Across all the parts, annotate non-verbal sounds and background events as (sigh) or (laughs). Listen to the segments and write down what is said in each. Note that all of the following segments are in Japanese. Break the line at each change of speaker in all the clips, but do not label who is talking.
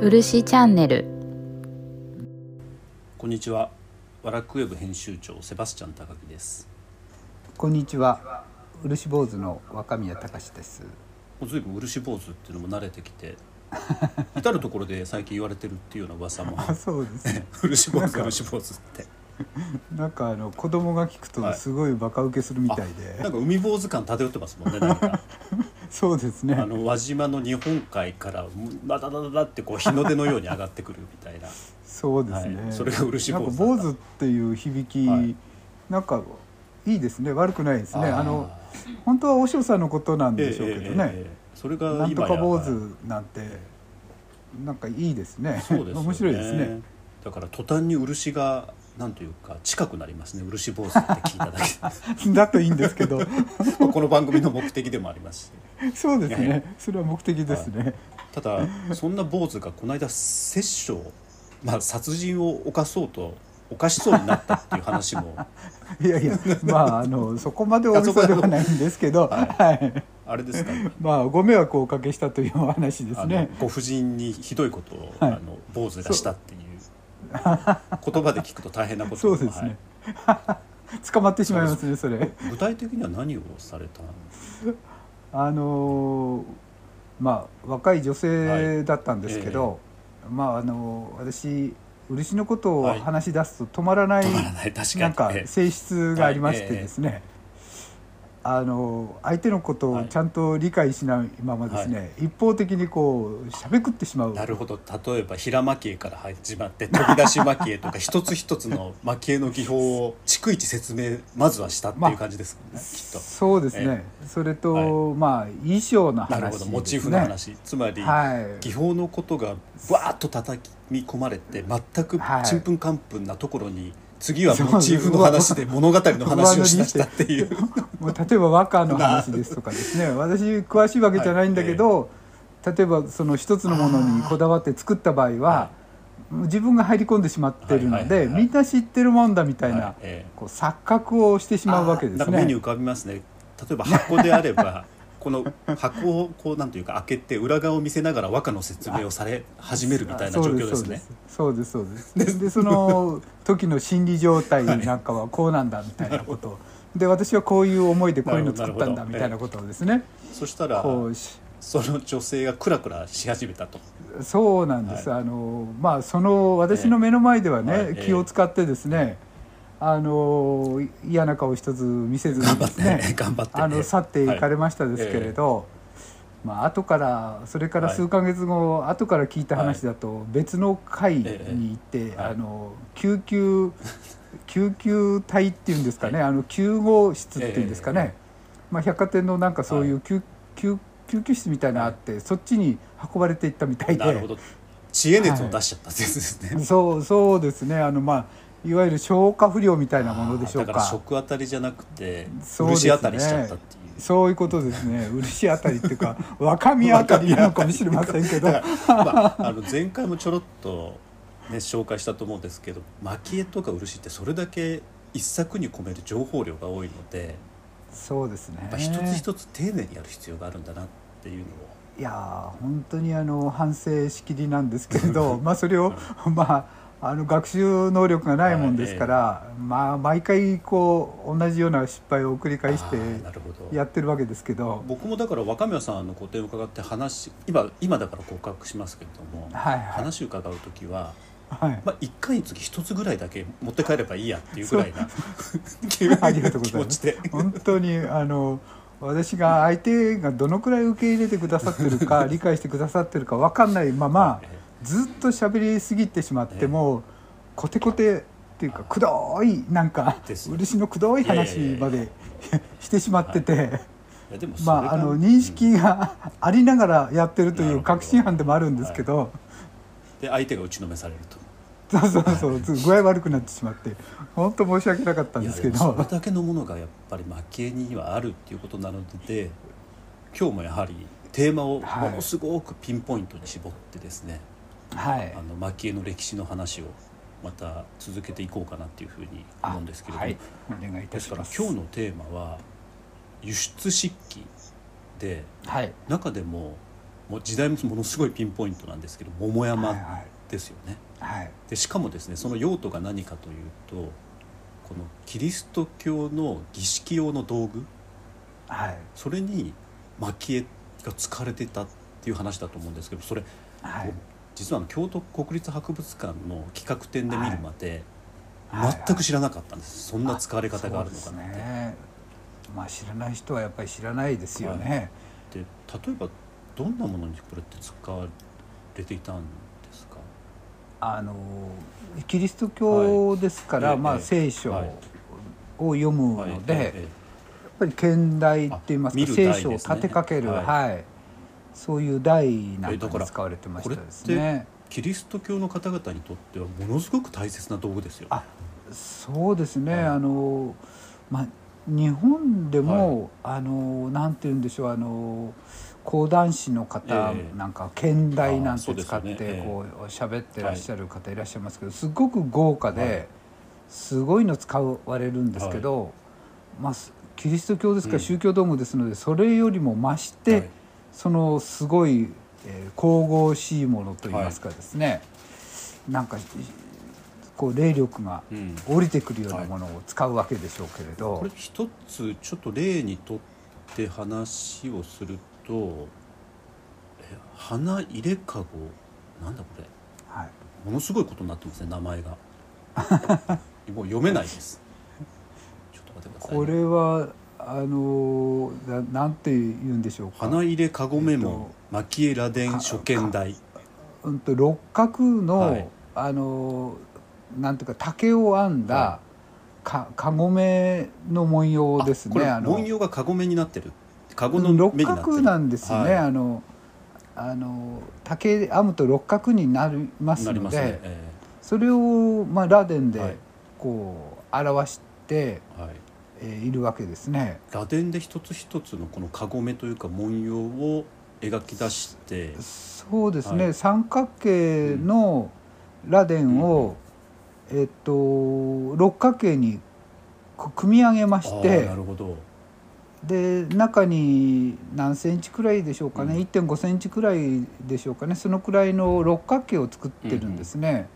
漆チャンネル
こんにちは。ワラクウェブ編集長セバスチャン高木です。
こんにちは。漆坊主の若宮隆です。
もう随分漆坊主っていうのも慣れてきて、(laughs) 至る所で最近言われてるっていうような噂も。
あ、そうですね。(laughs)
漆坊主漆坊主って。
なんかあの子供が聞くと
はい
すごいバカ受けするみたいで、
なんか海坊主感漂ってますもんね。なんか (laughs)
そうですね
あ。の輪島の日本海からダダダダダってこう日の出のように上がってくるみたいな。
そうですね。
はいそれが漆坊主
坊主っていう響き、
はい
なんかいいですね。悪くないですね。あの
ー
本当はお師匠さんのことなんでしょうけどね。
ええええええそれが今
なんとか
や
坊主なんてなんかいいですね。
そうですよね
面白いですね。
だから途端に漆がなんというか近くなりますね漆坊主って聞いただけで (laughs)
だといいんですけど、(laughs)
まあこの番組の目的でもありますし
そうですね。それは目的ですね。
ただそんな坊主がこの間殺生まあ殺人を犯そうと犯しそうになったっていう話も (laughs)
いやいや、まああのそこまで大げさではないんですけど、
はい
はい。
あれですか？
まあご迷惑をおかけしたというお話ですね。
ご婦人にひどいことを、
はい
あの坊主がしたっていう言葉で聞くと大変なこと
そうですね。(laughs) 捕まってしまいますねそれ。
はい具体的には何をされたんです
あのーまあ若い女性だったんですけど、まああの私漆のことを
はい。
話し出すと止まらない、
止まらない。
なんか
ええ
性質がありましてですね。あの相手のことをちゃんと理解しないままですね、一方的にこうしゃべくってしまう。
なるほど。例えば平蒔絵から始まって飛び出し蒔絵とか (laughs) 一つ一つの蒔絵の技法を逐一説明まずはしたっていう感じですもんね、きっと。
そうですね、それと、まあ衣装の話
なるほど。モチーフの話、つまり、
はい。
技法のことがわーっと叩き込まれて全く
はい。
ちんぷんかんぷんなところに次はモチーフの話で物語の話をしだしたっていう。(laughs)
もう例えば和歌の話ですとかですね。私詳しいわけじゃないんだけど、例えばその一つのものにこだわって作った場合は
は
自分が入り込んでしまってるので
はいはいはいはい。
みんな知ってるもんだみたいな、
はい。ええ。
こう錯覚をしてしまうわけですね。
目に浮。かびますね。例えば箱であれば (laughs) この箱をこうなんというか開けて裏側を見せながら和歌の説明をされ始めるみたいな状況ですね。
そうですそうです。でその時の心理状態なんかはこうなんだみたいなこと。をで私はこういう思いでこういうの作ったんだみたいなことをですね。
そしたらその女性がクラクラし始めたと。
そうなんです、あのまあその私の目の前ではね、
はい
気を使ってですね、あの嫌な顔一つ見せずに
頑張って
ですね
ね頑張って。ね
あの去っていかれましたですけれど、まあ後からそれから数ヶ月後、後から聞いた話だと別の会に行って、
はい。
あの救急救急隊っていうんですかね、あの救護室っていうんですかね、まあ、百貨店のなんかそういう救,、救救急室みたいなのあって、そっちに運ばれていったみたいで。
なるほど。知恵熱を出しちゃったってやつですね。
そうそうですね。あのまあいわゆる消化不良みたいなものでしょうか。
だから食あたりじゃなくて漆あたりしちゃったっていう。
そういうことですね。漆あたりっていうか (laughs) 若宮あたりなのかもしれませんけど。
まあ、あの前回もちょろっと、ね、紹介したと思うんですけど蒔絵とか漆ってそれだけ一作に込める情報量が多いので
そうですね。
一つ一つ丁寧にやる必要があるんだなっていうのを。
いやー本当にあの反省しきりなんですけれど (laughs) まあそれをまああの学習能力がないもんですから、まあ毎回こう同じような失敗を繰り返してやってるわけですけど。
僕もだから若宮さんの個展を伺って話今今だから告白しますけれども、
はいはい。
話を伺う時は、
はい。
まあ、1回につき1つぐらいだけ持って帰ればいいやっていうぐらいな (laughs) (laughs)
ありがとうございます。
気持ちで。
本当にあの私が相手がどのくらい受け入れてくださってるか (laughs) 理解してくださってるか分かんないまま
え
ずっと喋りすぎてしまってもコテコテっていうかくどいなんか漆のくどい話までしてしまってて。まああの認識がありながらやってると
ない
う確信犯でもあるんですけど。
で相手が打ちのめされると。
そうそうそう。ず具合悪くなってしまって。本当申し訳なかったんですけど。
それだけのものがやっぱり蒔絵にはあるっていうことなので今日もやはりテーマを
はい
ものすごくピンポイントに絞ってですね、
はい
あの蒔絵の歴史の話をまた続けていこうかなっていうふうに思うんですけれども、
はい。お願いいた
ですから
します
今日のテーマは輸出漆器で
はい。
中でももう時代もものすごいピンポイントなんですけど桃
はい
山
はい。
ですよね。
はい。
でしかもですねその用途が何かというとこのキリスト教の儀式用の道具。
はい。
それに蒔絵が使われてたっていう話だと思うんですけどそれ、
はい
実はあの京都国立博物館の企画展で見るまで、
はい。
全く知らなかったんです、そんな使われ方があるのかなって。
ね。まあ知らない人はやっぱり知らないですよね、
で例えばどんなものにこれって使われていたんですか？
あのキリスト教ですから、まあ、
はいええ。
聖書
はい。
を読むので、
はい。
やっ
え
ぱり献台っていいますか、聖書を立てかける、
はい。
はいそういう台なん
か
に使われてましたですね。
えキリスト教の方々にとってはものすごく大切な道具ですよね。
あそうですね、
はい。
あのまあ日本でも、あのなんて言うんでしょうあの講談師の方
ええ。
なんか献台なんて使ってこう喋ってらっしゃる方いらっしゃいますけどすごく豪華で、
はい。
すごいの使われるんですけど、まあすキリスト教ですから
うん。
宗教道具ですので、それよりも増して、
はい
そのすごい、えー神々しいものといいますかですね、なんかこう霊力が
うん。
降りてくるようなものを使うわけでしょうけれど、
これ一つちょっと例にとって話をするとえ花入れかご？なんだこれ。
はい、
ものすごいことになってますね名前が。(laughs) もう読めないです。ちょっと待ってくださいね、
これはあのななんて言うんでしょうか。
花入れかごメモ、
えっと
蒔絵螺鈿初見台。
うんと六角の、
はい。
あのなんていうか竹を編んだ、
は
かかごめの文様ですね。
文様がかごめになってる。かごの
六角なんですね、
はい。
あのあの竹編むと六角になりますので
ね、え
それを、まあ、螺鈿
はい。
でこう表して、
えはい。
えーいるわけですね。
螺鈿で一つ一つのこのかごめというか文様を描き出して。
そうですね、
はい。
三角形の螺鈿を、えっと六角形に組み上げまして
なるほど。
で中に何センチくらいでしょうかね、
うん。
1.5センチくらいでしょうかね。そのくらいの六角形を作ってるんですね。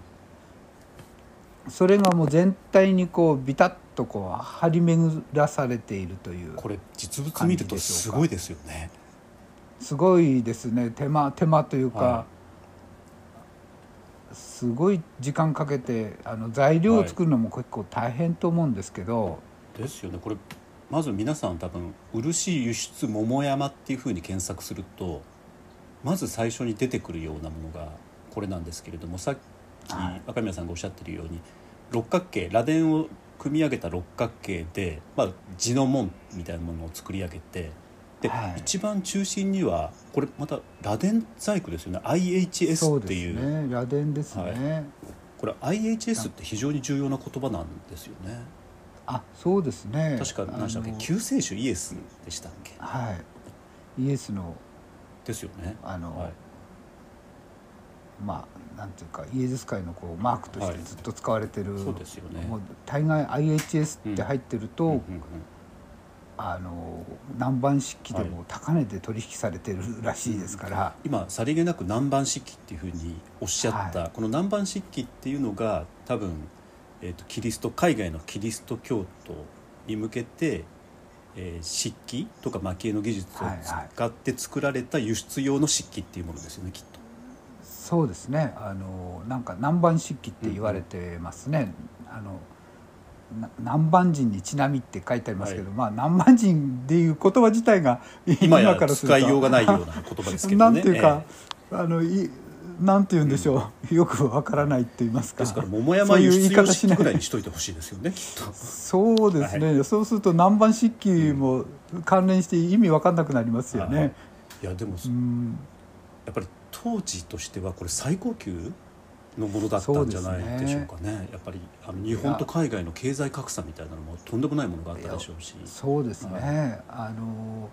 それがもう全体にこうビタッとこう張り巡らされているという
これ実物見るとすごいですよね。
すごいですね。手間手間というか、
は
すごい時間かけてあの材料を作るのも結構大変と思うんですけど、
ですよね。これまず皆さん多分「漆輸出桃山」っていうふうに検索するとまず最初に出てくるようなものがこれなんですけれどもさっ若宮さんがおっしゃってるように六角形螺鈿を組み上げた六角形で、まあ、地の門みたいなものを作り上げてで、
はい。
一番中心にはこれまた螺鈿細工ですよね。IHS っ
で
ていう。
すね螺鈿ですね、
はい。これ IHS って非常に重要な言葉なんですよね。
あそうですね。
確か何でしたっけ？救世主イエスでしたっけ？
はい。イエスの
ですよね。
あの、
はい
まあなんていうかイエズス会のこうマークとし
はい。
てずっと使われてる、
そうですよね。
もう大概 IHS って入ってると、
うんうんうん。
あの南蛮漆器でも高値で取引されてるらしいですから、
今さりげなく南蛮漆器っていうふうにおっしゃった、
は
この南蛮漆器っていうのが多分、えー、とキリスト海外のキリスト教徒に向けて、えー漆器とか蒔絵の技術を
はいはい。
使って作られた輸出用の漆器っていうものですよねきっと。
そうですね。あのなんか南蛮漆器って言われてますね、あのな南蛮人にちなみって書いてありますけど、まあ南蛮人っていう言葉自体が
今や
からすると
使いようがないような言葉ですけどね。(laughs)
なんていうか、
え
あのいなんて言うんでしょう、よくわからないって言いますか。
えですから桃山輸出用
言い方しない。
漆器ぐらいにしといてほしいですよねきっと。
そうですね、そうすると南蛮漆器も関連して意味わかんなくなりますよ
はい。
ね。
いやでも
うん。
やっぱり当時としてはこれ最高級のものだったんじゃないでしょうかね。やっぱりあの日本と海外の経済格差みたいなのもとんでもないものがあったでしょうし。
そうですね、
は
あの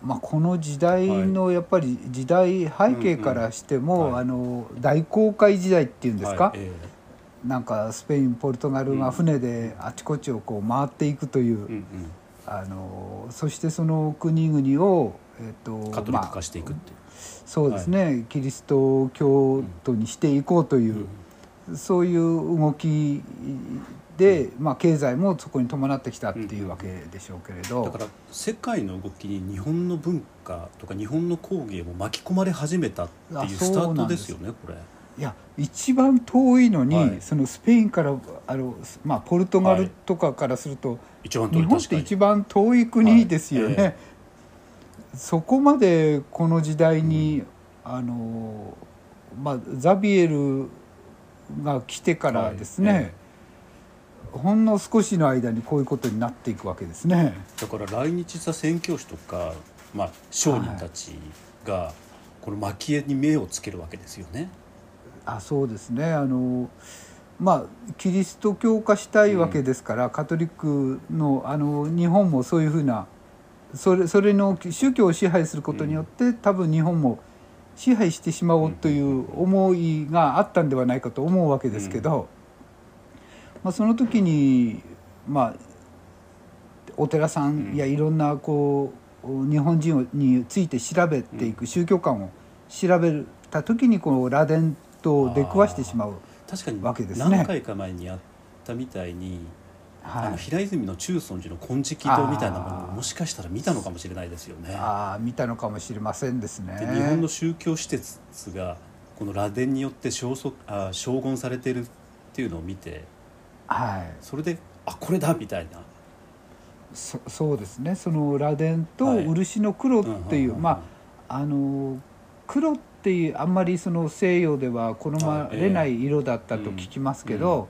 まあ、この時代のやっぱり時代背景からしても、
はい。
あの大航海時代っていうんですか、
はい。え
なんかスペインポルトガルが船であちこちをこう回っていくという、
えうんうん
あのそしてその国々を、えっと
カトリック化していくっていう、
そうですね、キリスト教徒にしていこうという、そういう動きで、まあ、経済もそこに伴ってきたっていうわけでしょうけれど、
だから世界の動きに日本の文化とか日本の工芸も巻き込まれ始めたっていう
あ
スタートですよ
そ
ねこれ。
いや一番遠いのに、
はい。
そのスペインからあの、まあ、ポルトガルとかからすると、
一番
日本って一番遠い国ですよね、
はいえ。
そこまでこの時代に、あのまあ、ザビエルが来てからですね、
はいえ。
ほんの少しの間にこういうことになっていくわけですね。
だから来日した宣教師とか、まあ、商人たちがこの蒔絵に目をつけるわけですよね。
あそうですね。あのまあキリスト教化したいわけですから、カトリックのあの日本もそういうふうなそれそれの宗教を支配することによって、多分日本も支配してしまおうという思いがあったんではないかと思うわけですけど、まあ、その時にまあお寺さんやいろんなこう日本人について調べていく宗教観を調べた時にこの螺鈿と出くわしてしまう。
確かに
わけですね。
何回か前にやったみたいに、あ
はい。
の平泉の中尊寺の金色堂みたいなもの
あー。
をもしかしたら見たのかもしれないですよね。
ああ見たのかもしれませんです
で
ね。
日本の宗教施設がこの螺鈿によって消息あ将言されてるっていうのを見て
はい。
それであこれだみたいな。
そそうですね。その螺鈿と
はい。
漆の黒っていう、
うんうんうんうん。
まああの黒っていうあんまりその西洋では好まれない色だったと聞きますけど、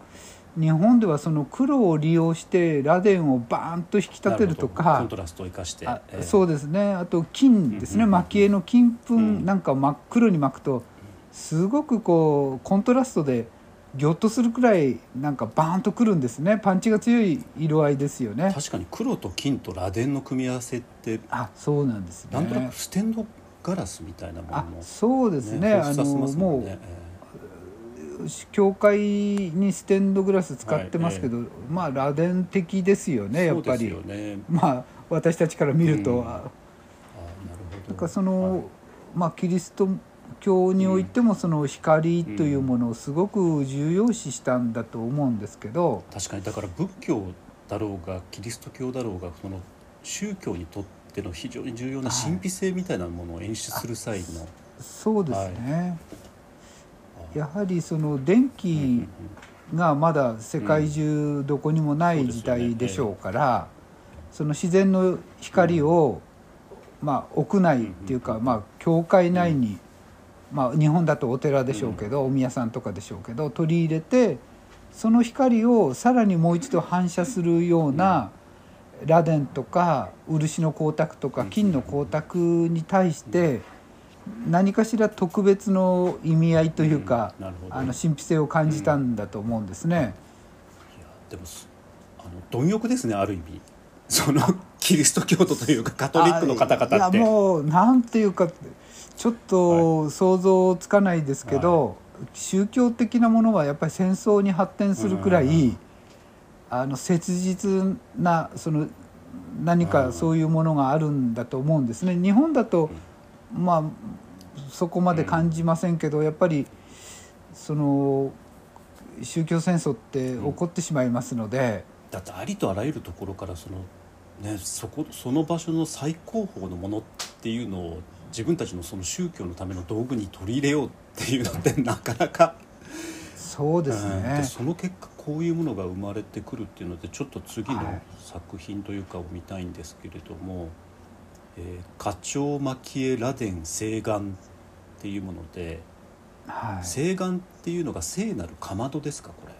日本ではその黒を利用して螺鈿をバーンと引き立てると
なほど。コ
か
ントラストを生かして
あ
ええ。
そうですね。あと金ですね。
うんうんうん
蒔絵の金粉
ん。
なんか真っ黒に巻くとすごくこうコントラストでギョッとするくらいなんかバーンとくるんですね。パンチが強い色合いですよね。
確かに黒と金と螺鈿の組み合わせって
あそうなんですね。
なんとなくステンドガラスみたいなもの
あ
も
そうですね。あの
もん
も
ね
う教会にステンドグラス使ってますけど、まあ螺鈿的ですよねやっぱり、
ね。
まあ私たちから見ると、
うん。
あ
あなるほど。
だからその、
はい。
まあキリスト教においてもその光というものをすごく重要視したんだと思うんですけど、
確かに。だから仏教だろうがキリスト教だろうがその宗教にとっての非常に重要な神秘性みたいなものを演出する際の、
そうですね、
あ
やはりその電気がまだ世界中どこにもない時代でしょうから、その自然の光を、まあ、屋内っていうか、まあ、教会内に、まあ、日本だとお寺でしょうけど、お宮さんとかでしょうけど取り入れてその光をさらにもう一度反射するような螺鈿とか漆の光沢とか金の光沢に対して何かしら特別の意味合いというか、
うん。
あの神秘性を感じたんだと思うんですね。
いやでもすあの貪欲ですねある意味。その (laughs) キリスト教徒というかカトリックの方々って。
あいやもうなんていうかちょっと想像つかないですけど、宗教的なものはやっぱり戦争に発展するくらい、
うん
あの切実なその何かそういうものがあるんだと思うんですね。日本だと、まあそこまで感じませんけど、やっぱりその宗教戦争って起こってしまいますので。
だってありとあらゆるところからその,、ね、そこその場所の最高峰のものっていうのを自分たちのその宗教のための道具に取り入れようっていうのってなかなか
そうです
うん
ね
で。その結果こういうものが生まれてくるっていうのでちょっと次の
はい
作品というかを見たいんですけれども「えー花鳥蒔絵螺鈿聖岩」っていうもので、
はい。
聖岩っていうのが聖なるかまどですかこれ？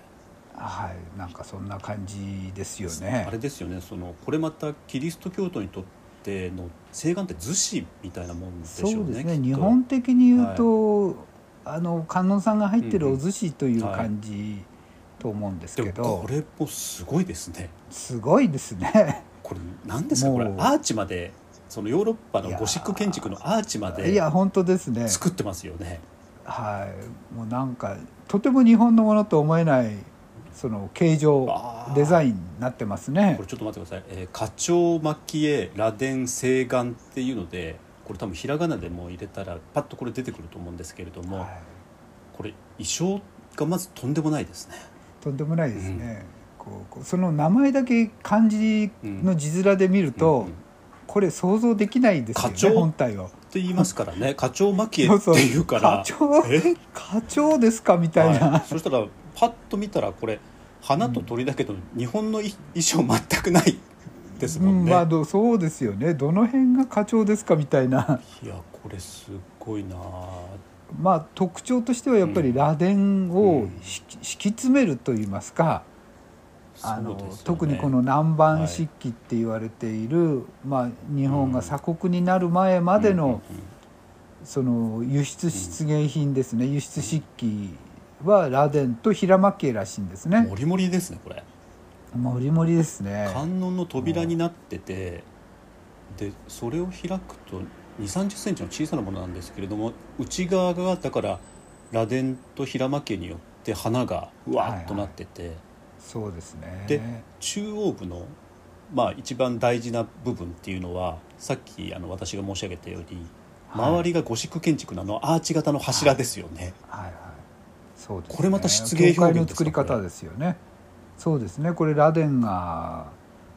はい、なんかそんな感じですよね
あ。れですよねそのこれまたキリスト教徒にとっての聖岩って図紙みたいなもんでしょうね
そうですね。日本的に言うと、あの観音さんが入ってるお寿司という感じと思うんです
で
けど、
もこれもすごいですね。
すごいですね。
これ何ですか？これアーチまでそのヨーロッパのゴシック建築のアーチま
い
で
や本当ですね。
作ってますよね。
はい、もうなんかとても日本のものと思えないその形状デザインになってますね。
これちょっと待ってください「えー、花鳥蒔絵螺鈿青岩」っていうのでこれ多分ひらがなでも入れたらパッとこれ出てくると思うんですけれども、
はい。
これ衣装がまずとんでもないですね。
とんでもないですね、こうこうその名前だけ漢字の字面で見ると、
うんうん
これ想像できないですよね
花鳥
本体を。
って言いますからね。花鳥蒔絵っていうから。
花鳥
え？
花鳥ですか？みたいな、
はい、そしたらパッと見たらこれ花と鳥だけど日本の衣装全くないですもんね、
うんまあどそうですよね。どの辺が花鳥ですかみたいな。
いやこれすっごいな。
まあ特徴としてはやっぱり螺鈿を
うん。
敷き詰めるといいますか、あの
ね。
特にこの南蛮漆器って言われている、まあ、日本が鎖国になる前までの、
うんうんうん。
その輸出出現品ですね。輸出漆器は螺鈿と平蒔絵らしいんですね。
もりもりですねこれ
もりもりですね。
観音の扉になっててでそれを開くと2 3 0センチの小さなものなんですけれども内側がだから螺鈿と平蒔絵によって花がうわっとなってて、
そうですね。
で中央部の、まあ、一番大事な部分っていうのはさっきあの私が申し上げたように
はい。
周りがゴシック建築のあのアーチ型の柱ですよね、
はいはい。そうですね。
これまた漆芸表現
作り方ですよねそうですね。これ螺鈿が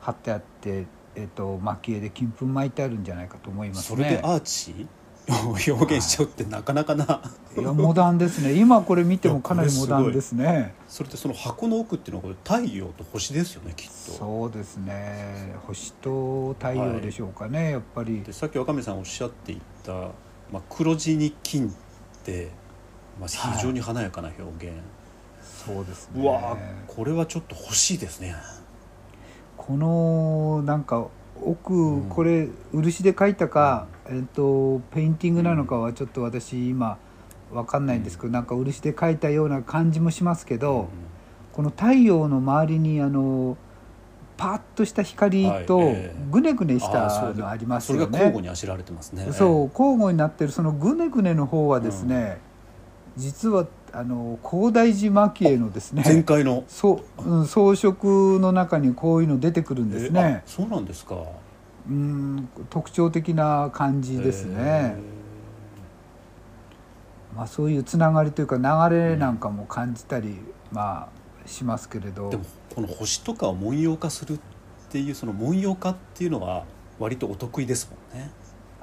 貼ってあってえっと蒔絵で金粉巻いてあるんじゃないかと思いますね。
それでアーチ？を (laughs) 表現しちゃうってなかなかな、
いやモダンですね。今これ見てもかなりモダンですね。
それでその箱の奥っていうのはこれ太陽と星ですよねきっと。
そうですね。星と太陽でしょうかね、やっぱり。
でさっき若宮さんおっしゃっていた、まあ、黒地に金って、まあ、非常に華やかな表現、
そうですね。
うわーこれはちょっと欲しいですね。
このなんか奥、
ん。
これ漆で描いたか、えっとペインティングなのかはちょっと私今わかんないんですけど、なんか漆で描いたような感じもしますけど、この太陽の周りにあのパッとした光と
はいええ。
ぐねぐねしたのあります
それ
よね。
が交互にあしられてますね。
そう交互になってるそのぐねぐねの方はですね、実はあの広大寺蒔絵のですね
前回の。
そう、うん、装飾の中にこういうの出てくるんです
えあ
ね。
そうなんですか。
うん特徴的な感じですね。
へ。
まあそういうつながりというか流れなんかも感じたり、まあしますけれど。
ーでもこの星とかを文様化するっていうその文様化っていうのは割とお得意ですもんね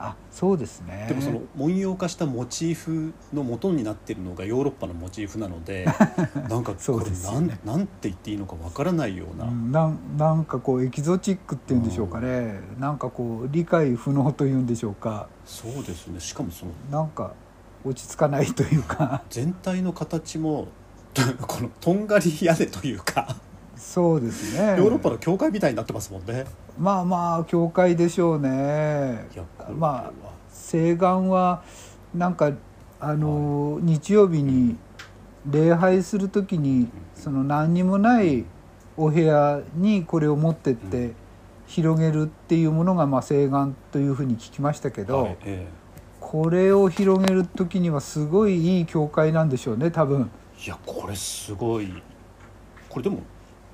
あそうですね。
でもその文様化したモチーフの元になっているのがヨーロッパのモチーフなので (laughs) なんかこれなん,、
ね。
なんて言っていいのかわからないような、
うんなんなんかこうエキゾチックっていうんでしょうかね、なんかこう理解不能というんでしょうか。
そうですね。しかもその
なんか落ち着かないというか。
全体の形も (laughs) このとんがり屋根というか
そうですね。
ヨーロッパの教会みたいになってますもんね。
まあまあ教会でしょうね。まあ西岸はなんかあの、日曜日に礼拝する時にその何にもないお部屋にこれを持ってって広げるっていうものがまあ西岸というふうに聞きましたけど、
はいえ
これを広げる時にはすごいいい教会なんでしょうね多分。
えいやこれすごい。これでも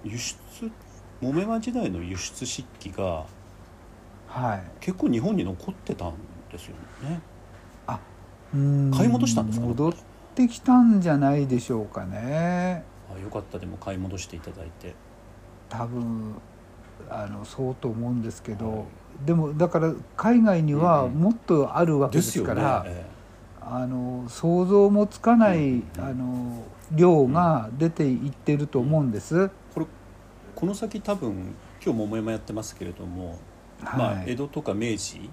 輸出木目間時代の輸出漆器が
はい。
結構日本に残ってたんですよね。
うん。
買い戻したんですか？
戻ってきたんじゃないでしょうかね。
あよかった。でも買い戻していただいて。
多分あのそうと思うんですけど、
はい。
でもだから海外にはもっとあるわけです
よね。
から、
え
あの想像もつかない、
うん。うん
あの量が出ていってると思うんです。
えこれこの先多分今日桃山やってますけれども、まあ、
はい
江戸とか明治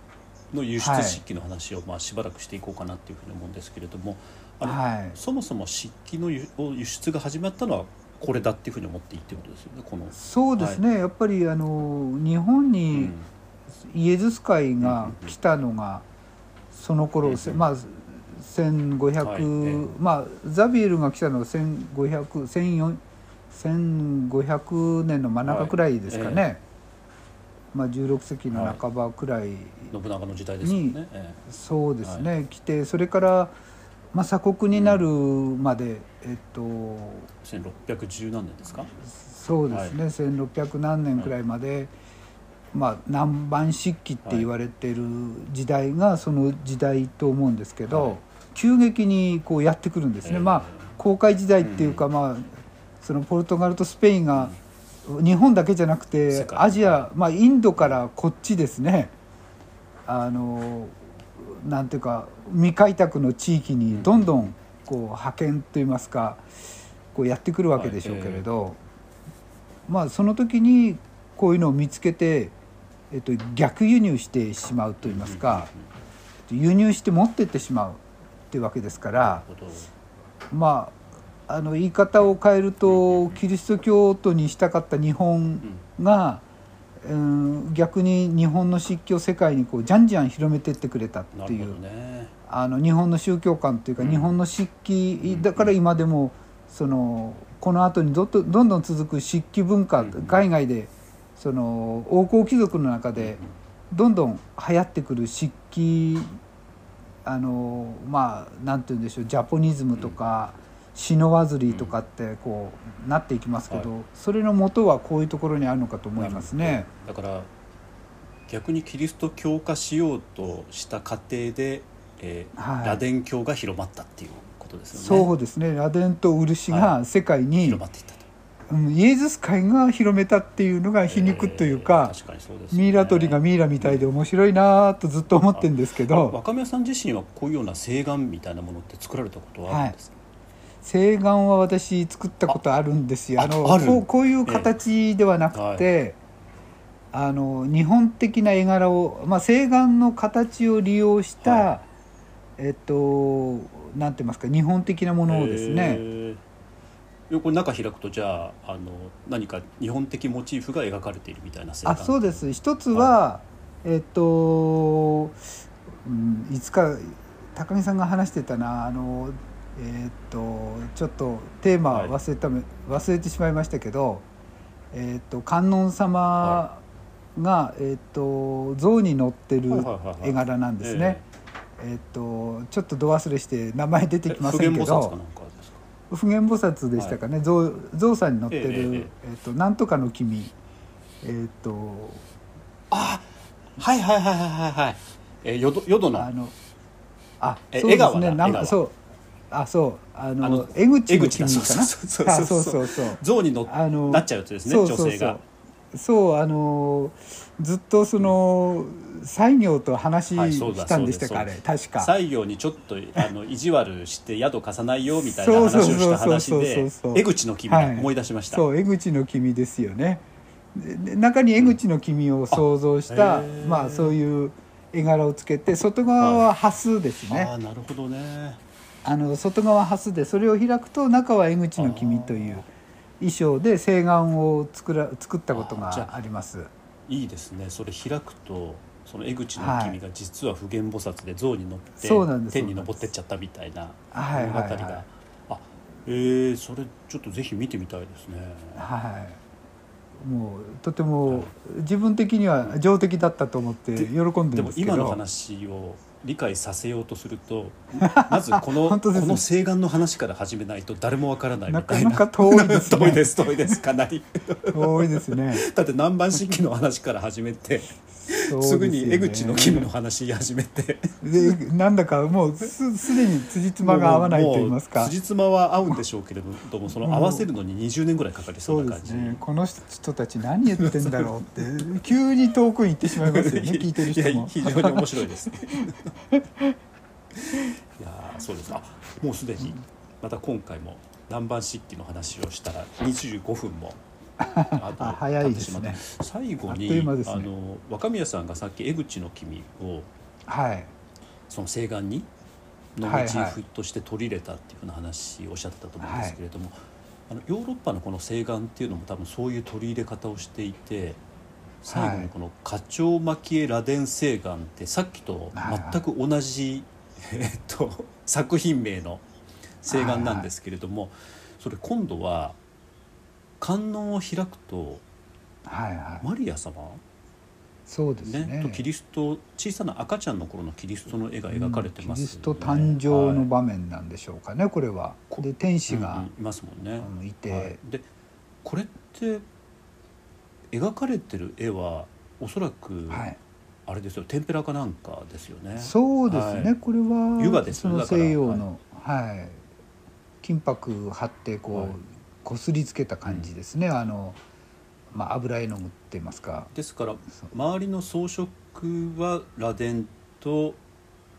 の輸出漆器の話をまあしばらくしていこうかなっていうふうに思うんですけれどもあの、
はい。
そもそも漆器の輸輸出が始まったのはこれだっていうふうに思っていいってことですよねこの。
そうですね、やっぱりあの日本
う
に
ん。
イエズス会が来たのがその頃、
うん。
まあ1500、
はい。ええ
まあザビエルが来たのは1500 1400 1500年の真ん中くらいですかね、
はい。
まあ、16世紀の半ばくらい、
信長の時代ですよね。え
そうですね、来てそれからまあ、鎖国になるまで、えっと
1610何年ですか？
そうですね、1600何年くらいまで、まあ、南蛮漆器って言われてる時代がその時代と思うんですけど、
はい
急激にこうやってくるんですね、
ええ。
まあ航海時代っていうか、まあそのポルトガルとスペインが日本だけじゃなく
世
て
界。
アジア、まあ、インドからこっちですね。あのなんていうか未開拓の地域にどんどんこう派遣といいますかこうやってくるわけでしょうけれど、まあその時にこういうのを見つけて、えっと、逆輸入してしまうといいますか、輸入して持ってってしまうっていうわけですからまああの言い方を変えるとキリスト教徒にしたかった日本が、うん、逆に日本の漆器を世界にこうじゃんじゃん広めてってくれたっていう
ね。
あの日本の宗教観というか、
うん。
日本の漆器だから今でもそのこの後にどんどんどんどん続く漆器文化、
うん。
海外でその王侯貴族の中でどんどん流行ってくる漆器あのまあなんて言うんでしょうジャポニズムとか、シノワズリーとかってこうなっていきますけど、
は
それの元はこういうところにあるのかと思いますね。
だから逆にキリスト教化しようとした過程で、えー
はい。
螺鈿教が広まったっていうことですよね。
そうですね。螺鈿と漆が世界に、
広まっていったと
うんイエズス会が広めたっていうのが皮肉というか
えー、確かうね。
ミイラ取りがミイラみたいで面白いなとずっと思ってるんですけど
若宮さん自身はこういうような請願みたいなものって作られたことはあるんですか、
請願は私作ったことあるんですよ。
あ
あのこうこういう形ではなくて、あの日本的な絵柄を、まあ、請願の形を利用した、
は
えっとなんて言いますか日本的なものをですね、
へーこれ中開くとじゃああの何か日本的モチーフが描かれているみたいな
あそうです。一つは、えっと、うん、いつか高木さんが話してたなあのえっとちょっとテーマ忘れため、忘れてしまいましたけど、えっと観音様が、えっと像に乗ってる
はいはいはいはい。
絵柄なんですね。えっとちょっとど忘れして名前出て
え
きませんけど普賢菩薩でしたかね、象象さんに乗ってる、
ええええ
えっとなんとかの君。えっと
あはいはいはいはいはいはい。えー淀淀の
あのあ
え
そうですね。なんそう。あそう。あの江口の君かな。
そうそうそう。(laughs) 象に乗っ
あの
なっちゃうやつですね
そうそうそう。
女性が。
そうあのずっとその西行と話したんでしたか、
そうです
あれ確か。
西行にちょっとあの意地悪して宿貸さないよみたいな
そうそう
話をした話
そうそう
で江口の君
はい
思い出しました、
そう江口の君ですよね中に江口の君を想像した、
あへー
まあそういう絵柄をつけて外側はハスですね、
ああなるほどね
あの外側ハスでそれを開くと中は江口の君という衣装で請願を作ら作ったことがあります
いいですねそれ開くとその江口の君が実は普賢菩薩で象に乗って天に登ってっちゃったみたいな
はい
物語が、
はい。はい
あえー、それちょっとぜひ見てみたいですね。
はい。もうとても自分的には上出来だったと思って喜んでるん
でも
ですけど。
今の話を理解させようとすると (laughs) まずこのこの請願の話から始めないと誰もわからないみ
な
たいな。
かなか遠いです (laughs)
遠いで
ね
す遠いです。かなり。
遠いですね。(laughs)
だって南蛮漆器の話から始めてすぐに江口の君の話言い始めて。
でなんだかもうすすでに辻褄が合わないと言いますか。
辻褄は合うんでしょうけれどもその合わせるのに20年ぐらいかかりそ
そう
な感じ、
ねこの人たち何言ってんだろうって急に遠くに行ってしまいますよね (laughs) 聞いてる人
や
も
非常に面白いです。(laughs) いやーそうです。あもうすでにまた今回も南蛮漆器の話をしたら25分もあ
あ早いですね。
最後に
ね。
あの若宮さんがさっき江口の君を
はい。
その請願にの
はいはい。
モチーフとして取り入れたっていうふうな話をおっしゃってたと思うんですけれども、あのヨーロッパのこの請願っていうのも多分そういう取り入れ方をしていて最後のこの花鳥蒔絵螺鈿請願ってさっきと全く同じ、(laughs) えっと、作品名の請願なんですけれども、それ今度は観音を開くと
はいはい。
マリア様？
そうですね。
ねとキリスト小さな赤ちゃんの頃のキリストの絵が描かれてますよね、
キリスト誕生の
はい
場面なんでしょうかね、これは。で天使が
うんうん、いますもんね。
いて、
はい。でこれって描かれてる絵はおそらく、
はい。
あれですよ天ぷらかなんかですよね。
そうですね、
はい。
これは
湯葉です
その西洋の、はい。金箔貼ってこう、
はい
こすりつけた感じですね、あの、まあ、油絵の具って言いますか。
ですから周りの装飾は螺鈿と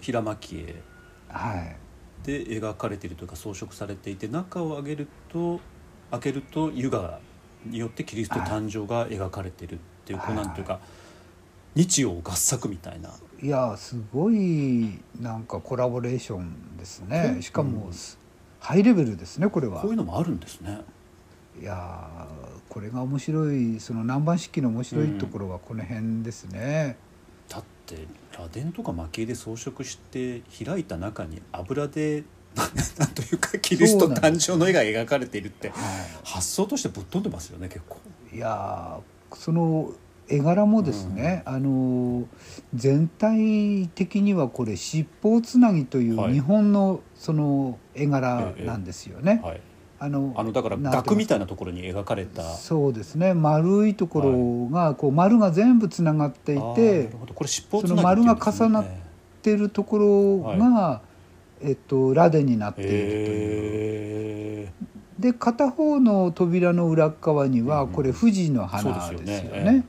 平蒔絵。
はい。
で描かれているというか装飾されていて中を上げると開けると湯河によってキリスト誕生が描かれているっていう、
はい
こうなんていうか日曜合作みたいな。い
やすごいなんかコラボレーションですね。しかも、
うん
ハイレベルですねこれは。
こういうのもあるんですね。
いやーこれが面白いその南蛮式の面白いところはこの辺ですね、
だって螺鈿とか蒔絵で装飾して開いた中に油でな (laughs) なんというかキリスト誕生の絵が描かれているって
は
発想としてぶっ飛んでますよね結構。
い、いやーその絵柄もですね、あの全体的にはこれ七宝つなぎとい
はい。
う日本のその絵柄なんですよね。
はい、
あの
あのだから額みたい
な
なところに描かれた。
そうですね。丸いところがこう丸が全部つながっていてその丸が重なってるところが、えっと、螺鈿になっているという。
へ
で片方の扉の裏側には
うん
これ富士の花で
ですよね。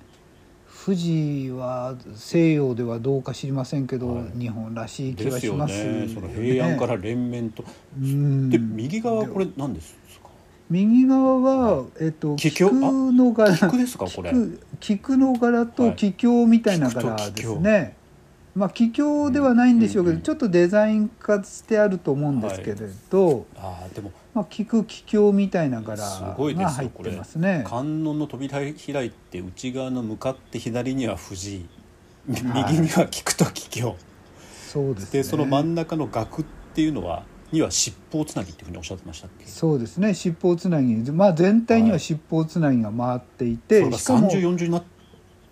富士は西洋ではどうか知りませんけど、
はい。
日本らしい気がします
ね。その平安から連綿と、
うん。
で右側これ何ですか？
右側は、えっと、菊の柄。
菊ですかこれ？
菊菊の柄と
はい。
桔梗みたいな柄ですね。まあ桔梗ではないんでしょうけど、
うんうん
ちょっとデザイン化してあると思うんですけれど、
ああでも
まあ菊桔梗みたいな柄が入ってますね。
観音の扉開いて内側の向かって左には藤井。右
はい。
には菊と桔梗
そうですね。
でその真ん中の額っていうのはには七宝つなぎっていうふうにおっしゃってましたっけ？
そうですね。七宝つなぎ、まあ、全体に
は
はい。七宝つなぎが回っていて、
それが
しかも
3040になっ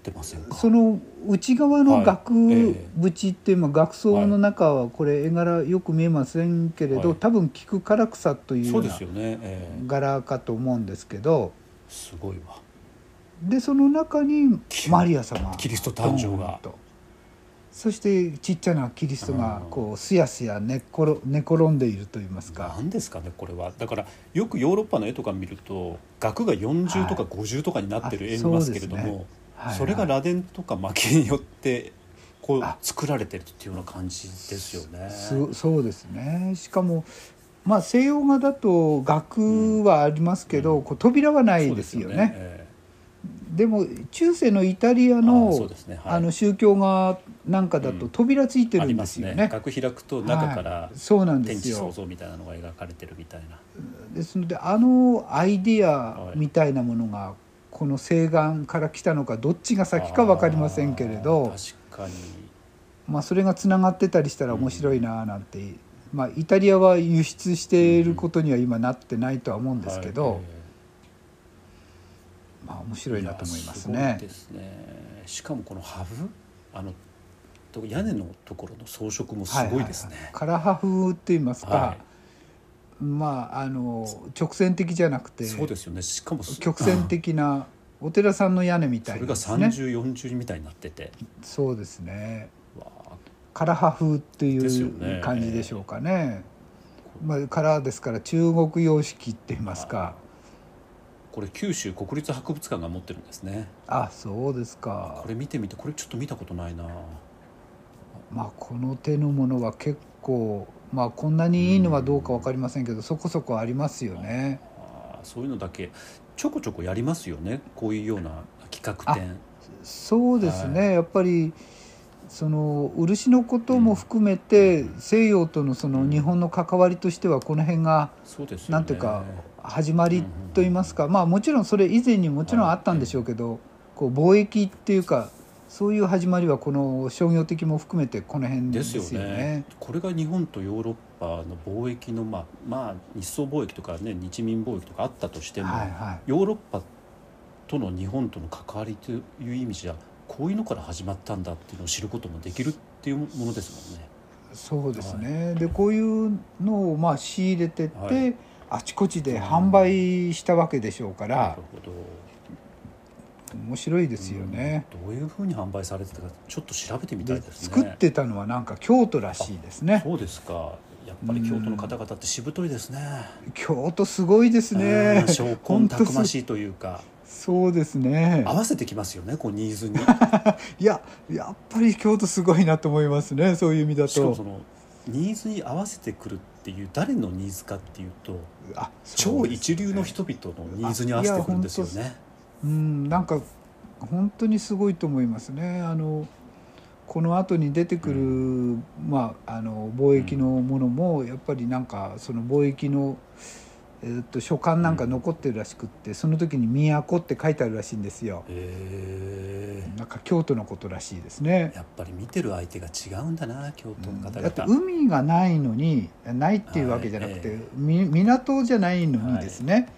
てませんか？
その内側の額縁っていうのは額装の中はこれ絵柄よく見えませんけれど、
はい。
多分菊唐草というよ
ううですよね、ええ。
柄かと思うんですけど。
すごいわ。
でその中にマリア様。
キリスト誕生が。
そしてちっちゃなキリストが
うん
こうすやすや寝っ転寝転んでいると言いますか。
何ですかねこれは。だからよくヨーロッパの絵とか見ると額が40とか50とかになってる絵見ますけれども、
あそうですねはい
それが螺鈿とか蒔絵によってこう
あ
作られてるっていうような感じですよね。
そそうですね。しかもまあ西洋画だと額はありますけど、
うん。
こう扉はな
そ
いうですよね。
え
でも中世のイタリア
え
の
あね。はい。
あの宗教画なんかだと
うん。
扉ついてるん
ますね。
ですよね。
額開くと中から
はい。そうなんで
天
すよ。
地創造みたいなのが描かれてるみたいな。
ですのであのアイディアみたいなものがこの西岸から来たのかどっちが先か分かりませんけれど
あー確かに。
まあ、それがつながってたりしたら面白いななんて、まあ、イタリアは輸出していることには今なってないとは思うんですけど、
はい。え
まあ面
え
白いなと思います
や
ね
すね。しかもこのハブあのと屋根のところの装飾もすごいですね。
はははカラハ風って言いますか、
は
まああの直線的じゃなくて
そうですよねしかも
曲線的なお寺さんの屋根みたいな
それが
ですね。
3040みたいになってて
そうですね。
わあ
カラハ風っていう感じでしょうかね。まあカラーですから中国様式って言いますか。
これ九州国立博物館が持ってるんですね
あそうですか
こ。れ見てみてこれちょっと見たことないな
まあこの手のものは結構まあこんなにいいのはどうか分かりませんけど、そこそこありますよね。
あーそういうのだけちょこちょこやりますよね。こういうような企画展。
そうですね、
は
やっぱりその漆のことも含めて、西洋とのその日本の関わりとしてはこの辺が
そうですよね。
なんていうか始まりといいますか、まあもちろんそれ以前にもちろんあったんでしょうけど、こう貿易っていうかそういう始まりはこの商業的も含めてこの辺
で
です
すよね。
よね。
これが日本とヨーロッパの貿易のまあまあ日宋貿易とかね日民貿易とかあったとしても、
はいはい。
ヨーロッパとの日本との関わりという意味じゃこういうのから始まったんだっていうのを知ることもできるっていうものですもんね。
そうですね、でこういうのをまあ仕入れてって、
はい。
あちこちで販売したわけでしょうか
な
ら
る、ほど
面白いですよね、
うんどういうふうに販売されてたかちょっと調べてみたい
で
ですね。
作ってたのはなんか京都らしいですね
そうですか。やっぱり京都の方々ってしぶといですね。
京都すごいですね
うん (laughs) 証拠たくましいというか、
そうですね
合わせてきますよね。こうニーズに。(laughs)
いややっぱり京都すごいなと思いますねそういう意味だと
しかもそのニーズに合わせてくるっていう誰のニーズかっていうと
あそうです
超一流の人々のニーズに合わせてくるんですよね。
うんなんか本当にすごいと思いますね。あのこの後に出てくる、まあ、あの貿易のものもやっぱりなんかその貿易の、えーっと書簡なんか残ってるらしくって、その時に「都」って書いてあるらしいんですよ。
へ
なんか京都のことらしいですね。
え。やっぱり見てる相手が違うんだな京都の方々。
だって海がないのにないっていうわけじゃなくて、
はいえ。
み港じゃないのにですね、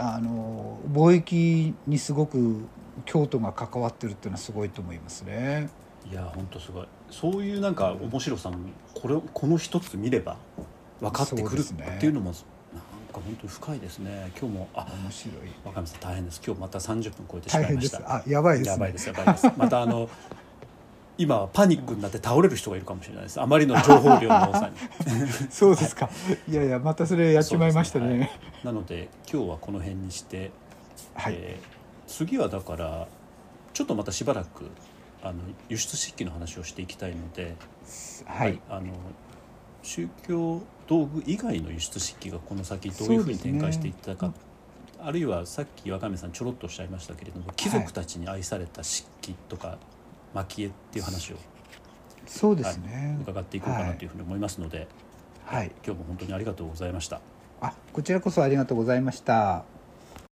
あの貿易にすごく京都が関わってるっていうのはすごいと思いますね。
いや本当すごいそういうなんか面白さもこれこの一つ見れば分かってくるっていうのもなんか本当に深いですね今日もあ
面白い。
若見さん大変です今日また30分超えてしま
大
いました
変です。あ、やばいです、ね。
やばいですやばいですまたあの今はパニックになって倒れる人がいるかもしれないですあまりの情報量の多さに (laughs)
そうですか。いやいや、またそれやっちまいましたね。
そうですねなので今日はこの辺にして、
はい。
えー次はだからちょっとまたしばらくあの輸出漆器の話をしていきたいので、
はい。
あの宗教道具以外の輸出漆器がこの先どういうふうに展開していったか、あるいはさっき若宮さんちょろっとおっしゃいましたけれども貴族たちに愛された漆器とか蒔絵っていう話を
そうですね。
伺っていこうかなというふうに思いますので、
はい。
今日も本当にありがとうございました。
あ、こちらこそありがとうございました。